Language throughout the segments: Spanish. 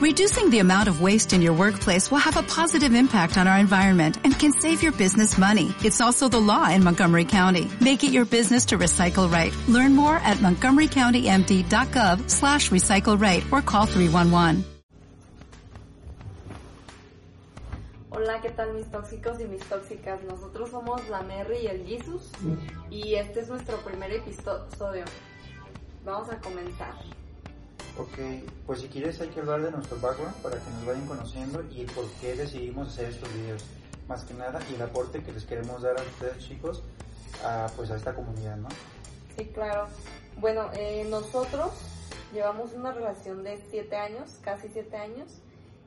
Reducing the amount of waste in your workplace will have a positive impact on our environment and can save your business money. It's also the law in Montgomery County. Make it your business to recycle right. Learn more at montgomerycountymd.gov slash recycle right or call 311. Hola, ¿qué tal mis tóxicos y mis tóxicas? Nosotros somos la Merry y el Jesus y este es nuestro primer episodio. Vamos a comenzar. Ok, pues si quieres hay que hablar de nuestro background para que nos vayan conociendo y por qué decidimos hacer estos videos. Más que nada y el aporte que les queremos dar a ustedes chicos a, pues a esta comunidad, ¿no? Sí, claro. Bueno, eh, nosotros llevamos una relación de 7 años, casi 7 años,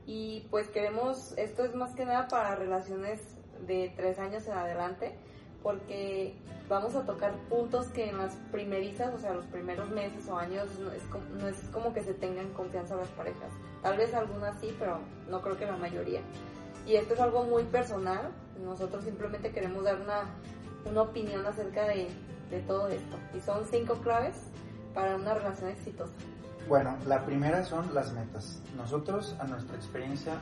y pues queremos, esto es más que nada para relaciones de 3 años en adelante, porque vamos a tocar puntos que en las primerizas, o sea, los primeros meses o años, no es, como, no es como que se tengan confianza las parejas. Tal vez algunas sí, pero no creo que la mayoría. Y esto es algo muy personal. Nosotros simplemente queremos dar una, una opinión acerca de, de todo esto. Y son cinco claves para una relación exitosa. Bueno, la primera son las metas. Nosotros, a nuestra experiencia,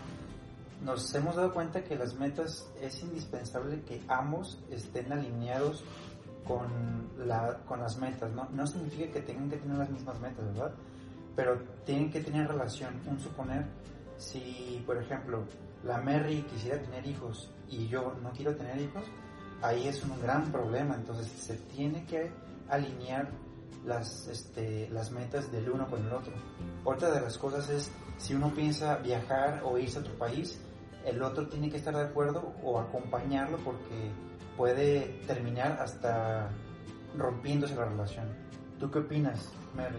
nos hemos dado cuenta que las metas es indispensable que ambos estén alineados con, la, con las metas, ¿no? No significa que tengan que tener las mismas metas, ¿verdad? Pero tienen que tener relación. Un suponer, si por ejemplo la Mary quisiera tener hijos y yo no quiero tener hijos, ahí es un gran problema. Entonces se tiene que alinear las, este, las metas del uno con el otro. Otra de las cosas es, si uno piensa viajar o irse a otro país, el otro tiene que estar de acuerdo o acompañarlo porque puede terminar hasta rompiéndose la relación. ¿Tú qué opinas, Mary?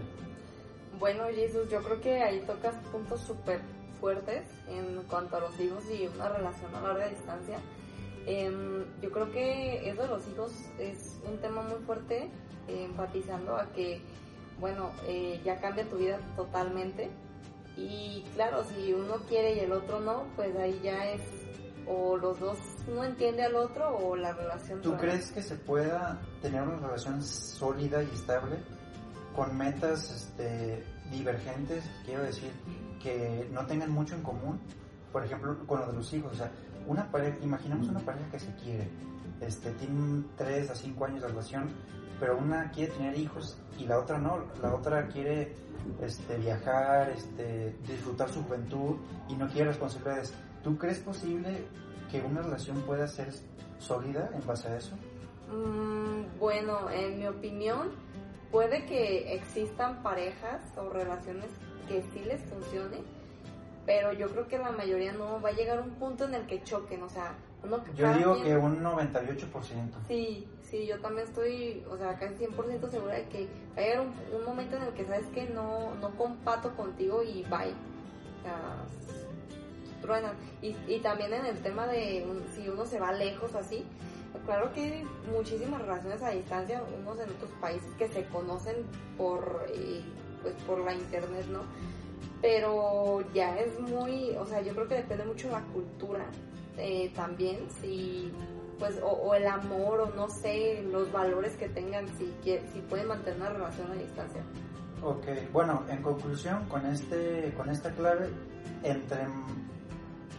Bueno, Jesús, yo creo que ahí tocas puntos súper fuertes en cuanto a los hijos y una relación a larga distancia. Em, yo creo que eso de los hijos es un tema muy fuerte, eh, enfatizando a que, bueno, eh, ya cambia tu vida totalmente. Y claro, si uno quiere y el otro no, pues ahí ya es o los dos no entiende al otro o la relación. ¿Tú crees que se pueda tener una relación sólida y estable con metas este, divergentes? Quiero decir, que no tengan mucho en común. Por ejemplo, con lo de los hijos. O sea, una pareja, imaginemos una pareja que se quiere, este, tienen 3 a 5 años de relación, pero una quiere tener hijos y la otra no. La otra quiere este, viajar, este, disfrutar su juventud y no quiere responsabilidades. ¿Tú crees posible que una relación pueda ser sólida en base a eso? Mm, bueno, en mi opinión, puede que existan parejas o relaciones que sí les funcione, pero yo creo que la mayoría no va a llegar a un punto en el que choquen, o sea, uno Yo digo que un 98%. Sí, sí, yo también estoy, o sea, casi 100% segura de que va a llegar un, momento en el que sabes que no, no compato contigo y bye. O sea, truenan. Y, y también en el tema de si uno se va lejos así, claro que hay muchísimas relaciones a distancia, unos en otros países que se conocen por, eh, pues por la internet, ¿no? Pero ya es muy, o sea, yo creo que depende mucho de la cultura eh, también, si pues o, el amor o no sé, los valores que tengan, si, si pueden mantener una relación a distancia. Ok, bueno, en conclusión, con, este, con esta clave, entre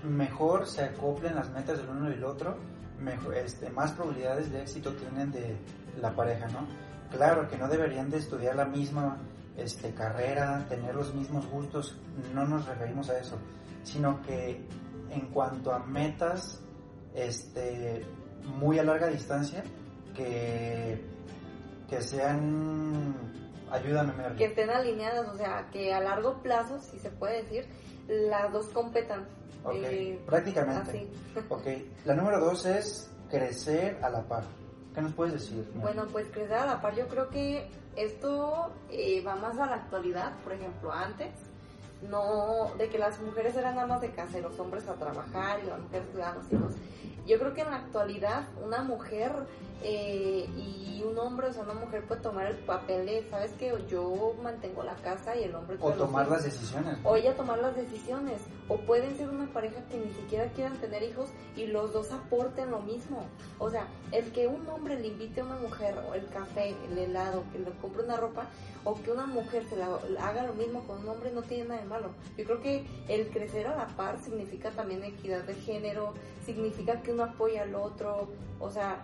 mejor se acoplen las metas del uno y el otro, mejor, este, más probabilidades de éxito tienen de la pareja, ¿no? Claro que no deberían de estudiar la misma este, carrera, tener los mismos gustos, no nos referimos a eso, sino que en cuanto a metas este, muy a larga distancia, que, que sean, ayúdame, Mary. Que estén alineadas, o sea, que a largo plazo, si se puede decir, las dos competan. Ok, eh, prácticamente. Ok, la número dos es crecer a la par. ¿Qué nos puedes decir? Bueno, pues crecer a la par, yo creo que esto eh, va más a la actualidad, por ejemplo, antes, no, de que las mujeres eran amas de casa y los hombres a trabajar y las mujeres cuidaban los hijos. Yo creo que en la actualidad una mujer eh, y un hombre, o sea, una mujer puede tomar el papel de, ¿sabes qué? Yo mantengo la casa y el hombre... O tomar las decisiones. O ella tomar las decisiones. O pueden ser una pareja que ni siquiera quieran tener hijos y los dos aporten lo mismo. O sea, el que un hombre le invite a una mujer o el café, el helado, que le compre una ropa, o que una mujer se la, haga lo mismo con un hombre no tiene nada de malo. Yo creo que el crecer a la par significa también equidad de género, significa que uno apoya al otro, o sea,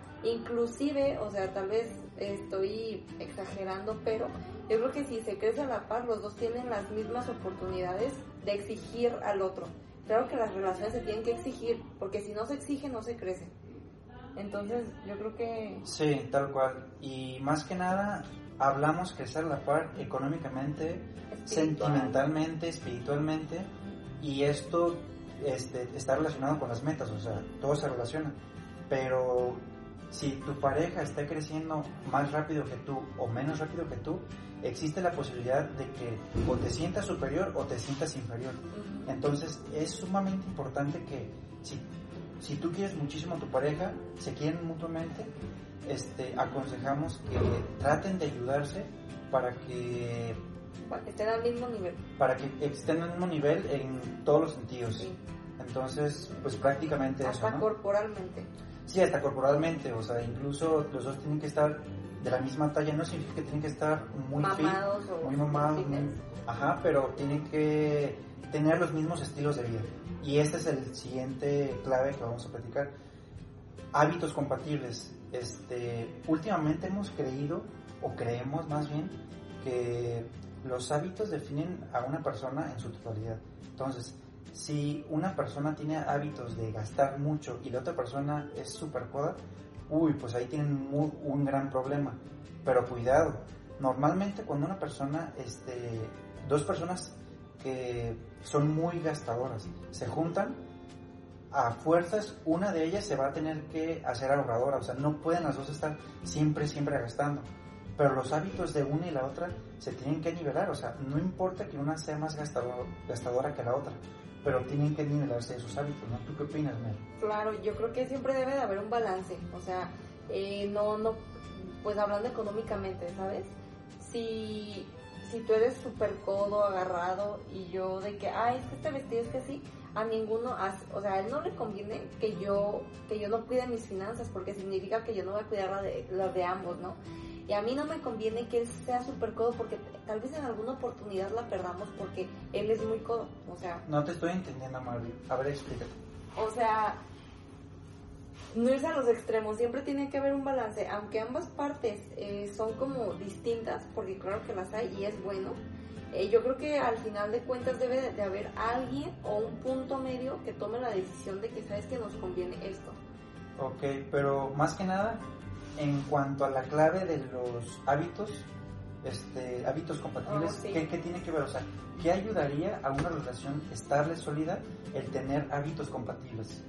inclusive, o sea, tal vez estoy exagerando, pero yo creo que si se crece a la par, los dos tienen las mismas oportunidades de exigir al otro. Claro que las relaciones se tienen que exigir, porque si no se exige, no se crece. Entonces, yo creo que... Sí, tal cual. Y más que nada, hablamos que a la par económicamente, sentimentalmente, espiritualmente, y esto este, está relacionado con las metas, o sea, todo se relaciona. Pero si tu pareja está creciendo más rápido que tú o menos rápido que tú, existe la posibilidad de que o te sientas superior o te sientas inferior. Entonces es sumamente importante que si, si tú quieres muchísimo a tu pareja, se quieren mutuamente, este, aconsejamos que traten de ayudarse para que para que estén al mismo nivel. Para que estén al mismo nivel en todos los sentidos. Entonces, pues prácticamente hasta eso, corporalmente. Sí, hasta corporalmente, o sea, incluso los dos tienen que estar de la misma talla, no significa que tienen que estar muy mamados muy mamados, ajá, pero tienen que tener los mismos estilos de vida. Y este es el siguiente clave que vamos a platicar. Hábitos compatibles. Este, últimamente hemos creído, o creemos más bien, que los hábitos definen a una persona en su totalidad. Entonces, si una persona tiene hábitos de gastar mucho y la otra persona es súper coda, uy, pues ahí tienen un gran problema. Pero cuidado, normalmente cuando una persona, este, dos personas que son muy gastadoras se juntan, a fuerzas una de ellas se va a tener que hacer ahorradora, o sea, no pueden las dos estar siempre, siempre gastando. Pero los hábitos de una y la otra se tienen que nivelar, o sea, no importa que una sea más gastadora que la otra, pero tienen que nivelarse esos hábitos, ¿no? ¿Tú qué opinas, Mel? Claro, yo creo que siempre debe de haber un balance, o sea, eh, no, no, pues hablando económicamente, ¿sabes? Si, si tú eres súper codo, agarrado, y yo de que, ay, es que este vestido es que sí, a ninguno, o sea, a él no le conviene que yo, que yo no cuide mis finanzas, porque significa que yo no voy a cuidar las de, la de ambos, ¿no? Y a mí no me conviene que él sea súper codo porque tal vez en alguna oportunidad la perdamos porque él es muy codo. O sea. No te estoy entendiendo, Marvin. A ver, explícate. O sea, no es a los extremos, siempre tiene que haber un balance, aunque ambas partes eh, son como distintas, porque claro que las hay y es bueno. Eh, yo creo que al final de cuentas debe de haber alguien o un punto medio que tome la decisión de que sabes que nos conviene esto. Ok, pero más que nada, en cuanto a la clave de los hábitos, este, hábitos compatibles, oh, ¿qué, tiene que ver? O sea, ¿qué ayudaría a una relación estable, sólida, el tener hábitos compatibles?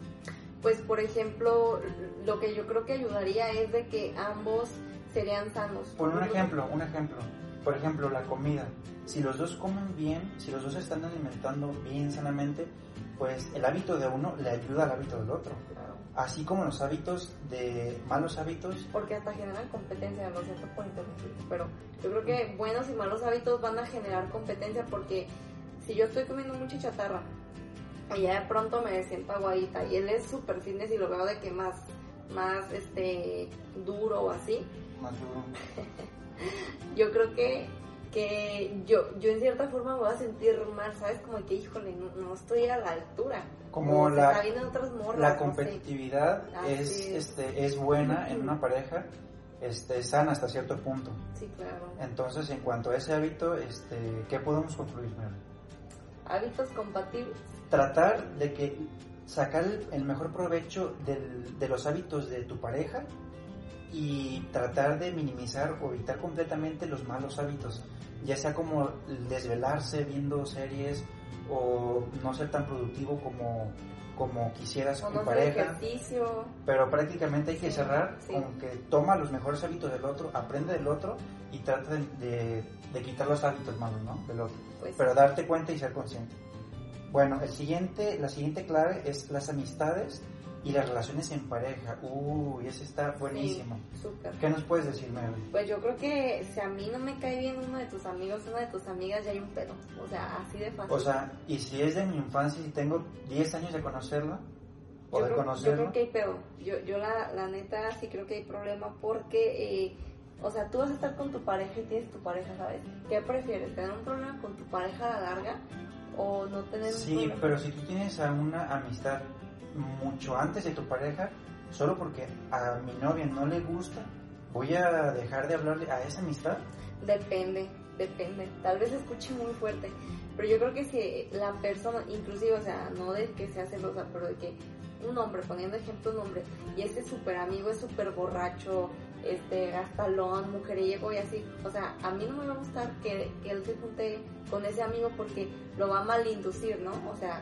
Pues, por ejemplo, lo que yo creo que ayudaría es de que ambos serían sanos. Por un ejemplo, un ejemplo. Por ejemplo, la comida. Si los dos comen bien, si los dos están alimentando bien sanamente, pues el hábito de uno le ayuda al hábito del otro así como los hábitos de malos hábitos. Porque hasta generan competencia, lo siento por interrumpir, pero yo creo que buenos y malos hábitos van a generar competencia porque si yo estoy comiendo mucha chatarra y ya de pronto me siento aguadita y él es súper fitness y lo veo de que más, más este, duro o así. Más duro. yo creo que que yo, yo en cierta forma me voy a sentir mal, ¿sabes? Como que, híjole, no, estoy a la altura. Como, la, la competitividad es, este, es buena en una pareja, este, sana hasta cierto punto. Sí, claro. Entonces, en cuanto a ese hábito, este, ¿qué podemos concluir, Hábitos compatibles. Tratar de que sacar el mejor provecho de los hábitos de tu pareja y tratar de minimizar o evitar completamente los malos hábitos ya sea como desvelarse viendo series o no ser tan productivo como, como quisieras tu pareja. Pero prácticamente hay que cerrar con que toma los mejores hábitos del otro, aprende del otro y trata de, de, quitar los hábitos malos ¿no? del otro. Pues Pero darte cuenta y ser consciente. Bueno, el siguiente, la siguiente clave es las amistades y las relaciones en pareja. Uy, ese está buenísimo. Sí. ¿Qué nos puedes decir, Mary? Pues yo creo que si a mí no me cae bien uno de tus amigos, una de tus amigas, ya hay un pedo. O sea, así de fácil. O sea, y si es de mi infancia y tengo 10 años de conocerla, o yo de creo, yo conocerlo, creo que hay pedo. Yo, yo la, la neta sí creo que hay problema porque, eh, o sea, tú vas a estar con tu pareja y tienes tu pareja, ¿sabes? ¿Qué prefieres? ¿Tener un problema con tu pareja a la larga o no tener un Sí, pero si tú tienes a una amistad mucho antes de tu pareja, solo porque a mi novia no le gusta, voy a dejar de hablarle a esa amistad. Depende, depende. Tal vez escuche muy fuerte, pero yo creo que si la persona, inclusive, o sea, no de que sea celosa, pero de que un hombre, poniendo ejemplo un hombre, y este súper amigo es súper borracho, este gastalón, mujeriego y así, o sea, a mí no me va a gustar que, que él se junte con ese amigo porque lo va a malinducir, ¿no? O sea,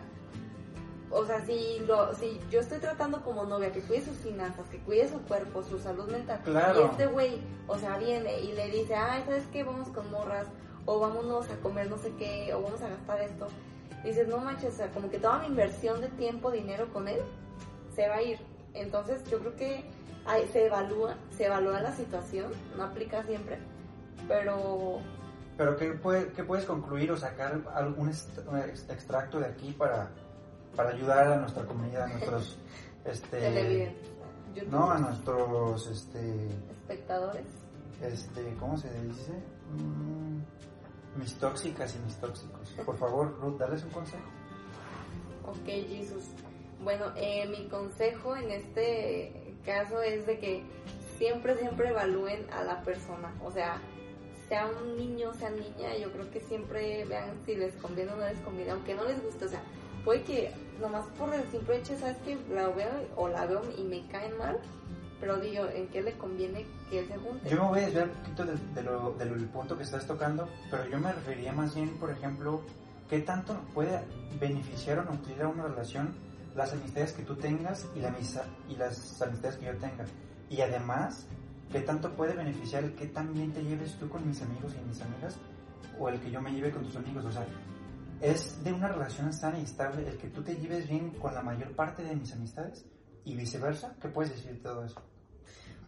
o sea, si, lo, si yo estoy tratando como novia que cuide sus finanzas, que cuide su cuerpo, su salud mental, Claro. y este güey, o sea, viene y le dice, ay, ¿sabes qué? Vamos con morras, o vámonos a comer no sé qué, o vamos a gastar esto. Dices, no manches, o sea, como que toda mi inversión de tiempo, dinero con él, se va a ir. Entonces, yo creo que ay, se evalúa, se evalúa la situación, no aplica siempre, pero Pero ¿qué, puede- qué puedes concluir o sacar algún extracto de aquí para, para ayudar a nuestra comunidad, a nuestros... Este, no, a nuestros... Este, espectadores. este, ¿cómo se dice? Mm, mis tóxicas y mis tóxicos. Por favor, Ruth, darles un consejo. Ok, Jesus. Bueno, eh, mi consejo en este caso es de que siempre, siempre evalúen a la persona. O sea, sea un niño, sea niña, yo creo que siempre vean si les conviene o no les conviene, aunque no les guste. O sea, puede que nomás por el simple hecho, ¿sabes que La veo o la veo y me caen mal, pero digo, ¿en qué le conviene que él se junte? Yo me voy a desviar un poquito de, de lo, de lo- del punto que estás tocando, pero yo me refería más bien, por ejemplo, qué tanto puede beneficiar o nutrir a una relación las amistades que tú tengas y, la amisa- y las amistades que yo tenga. Y además, qué tanto puede beneficiar el que también te lleves tú con mis amigos y mis amigas o el que yo me lleve con tus amigos. O sea, es de una relación sana y estable el que tú te lleves bien con la mayor parte de mis amistades y viceversa. ¿Qué puedes decir de todo eso?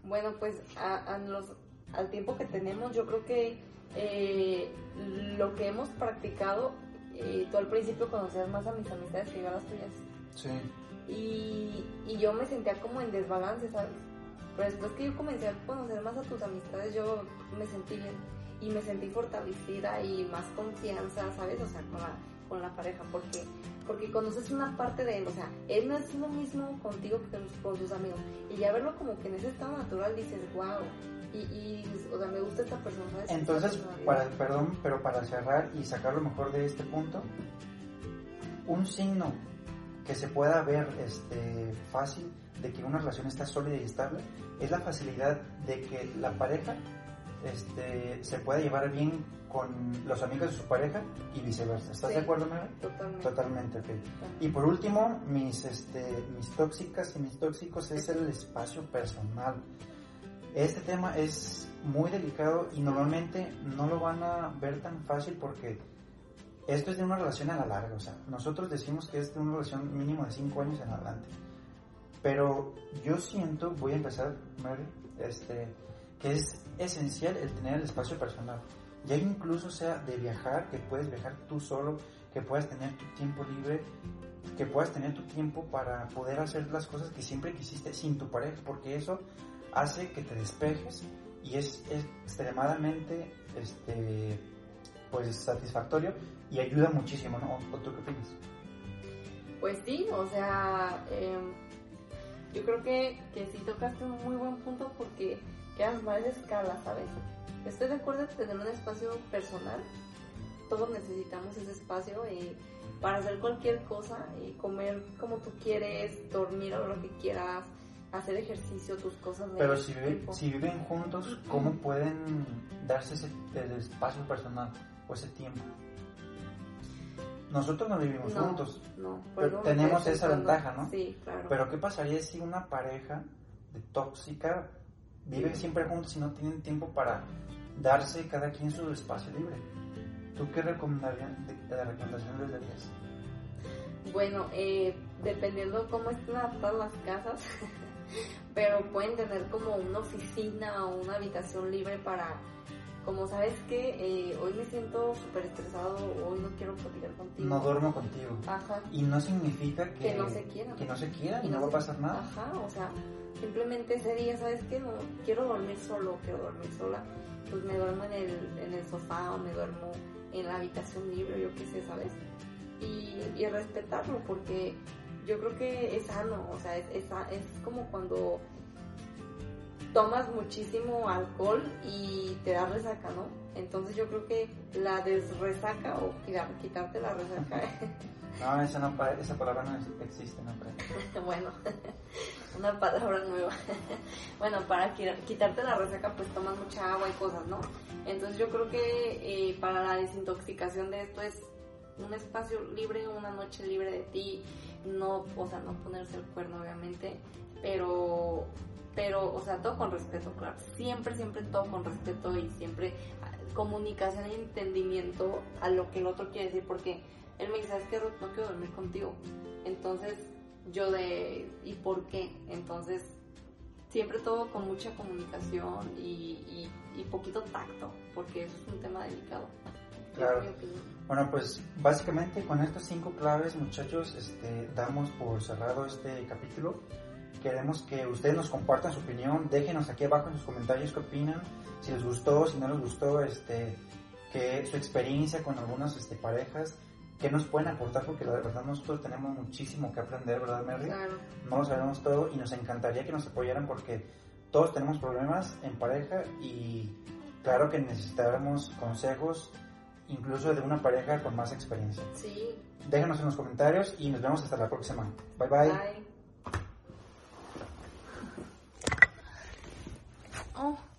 Bueno, pues a, a los, al tiempo que tenemos, yo creo que eh, lo que hemos practicado, eh, tú al principio conocías más a mis amistades que yo a las tuyas. Sí. Y, y yo me sentía como en desbalance, ¿sabes? Pero después que yo comencé a conocer más a tus amistades, yo me sentí bien. Y me sentí fortalecida y más confianza, ¿sabes? O sea, con la, con la pareja. Porque, porque conoces una parte de él. O sea, él no es lo mismo contigo que con, con sus amigos. Y ya verlo como que en ese estado natural dices, wow. Y, y o sea, me gusta esta persona, ¿sabes? Entonces, para, perdón, pero para cerrar y sacar lo mejor de este punto, un signo que se pueda ver este, fácil de que una relación está sólida y estable es la facilidad de que la pareja este, se pueda llevar bien con los amigos de su pareja y viceversa. ¿Estás Sí. de acuerdo, Mary? Totalmente. Totalmente, ok. Y por último, mis, este, mis tóxicas y mis tóxicos es el espacio personal. Este tema es muy delicado y normalmente no lo van a ver tan fácil porque esto es de una relación a la larga. O sea, nosotros decimos que es de una relación mínimo de 5 años en adelante. Pero yo siento, voy a empezar, Mary, este, que es esencial el tener el espacio personal. Ya incluso sea de viajar, que puedes viajar tú solo, que puedas tener tu tiempo libre, que puedas tener tu tiempo para poder hacer las cosas que siempre quisiste sin tu pareja, porque eso hace que te despejes y es, es extremadamente este, pues, satisfactorio y ayuda muchísimo, ¿no? ¿O tú qué opinas? Pues sí, o sea, eh, yo creo que, que sí tocaste un muy buen punto porque quedas más de escala, ¿sabes? Estoy de acuerdo en tener un espacio personal. Todos necesitamos ese espacio eh, para hacer cualquier cosa, eh, comer como tú quieres, dormir a lo que quieras, hacer ejercicio, tus cosas de Pero si, vive- si viven juntos, ¿cómo pueden darse ese el espacio personal o ese tiempo? Nosotros no vivimos no, juntos, no, pero tenemos esa pensando. ventaja, ¿no? Sí, claro. pero ¿qué pasaría si una pareja de tóxica vive siempre juntos y no tienen tiempo para darse cada quien su espacio libre? ¿Tú qué recomendarías, de, de recomendación les darías? Bueno, eh, dependiendo cómo estén adaptadas las casas, pero pueden tener como una oficina o una habitación libre para, como sabes que eh, hoy me siento súper estresado, hoy no quiero platicar contigo. No duermo contigo. Ajá. Y no significa que, Que no se quieran. Que no se quieran y, no, no va a se- pasar nada. Ajá, o sea, simplemente ese día, ¿sabes qué? No, quiero dormir solo, quiero dormir sola. Pues me duermo en el, en el sofá o me duermo en la habitación libre, yo qué sé, ¿sabes? Y, y respetarlo, porque yo creo que es sano, o sea, es, es, es como cuando tomas muchísimo alcohol y te da resaca, ¿no? Entonces yo creo que la desresaca o quitar- quitarte la resaca No, esa, no, esa palabra no existe, no creo. bueno, una palabra nueva. bueno, para qui- quitarte la resaca, pues tomas mucha agua y cosas, ¿no? Entonces yo creo que eh, para la desintoxicación de esto es un espacio libre, una noche libre de ti, no, o sea, no ponerse el cuerno, obviamente, pero, pero, o sea, todo con respeto, claro. Siempre, siempre todo con respeto y siempre ah, comunicación y entendimiento a lo que el otro quiere decir, porque él me dice, ¿sabes qué, Ruth? No quiero dormir contigo. Entonces, yo de, ¿y por qué? Entonces, siempre todo con mucha comunicación y, y, y poquito tacto, porque eso es un tema delicado. Claro. Bueno, pues básicamente con estas cinco claves, muchachos, este, damos por cerrado este capítulo. Queremos que ustedes nos compartan su opinión, déjenos aquí abajo en sus comentarios qué opinan, si les gustó, si no les gustó, este, que su experiencia con algunas este, parejas, qué nos pueden aportar, porque la verdad nosotros tenemos muchísimo que aprender, ¿verdad, Mary? Claro. No lo sabemos todo y nos encantaría que nos apoyaran porque todos tenemos problemas en pareja y claro que necesitáramos consejos incluso de una pareja con más experiencia. Sí. Déjanos en los comentarios y nos vemos hasta la próxima. Bye bye. Bye. Oh.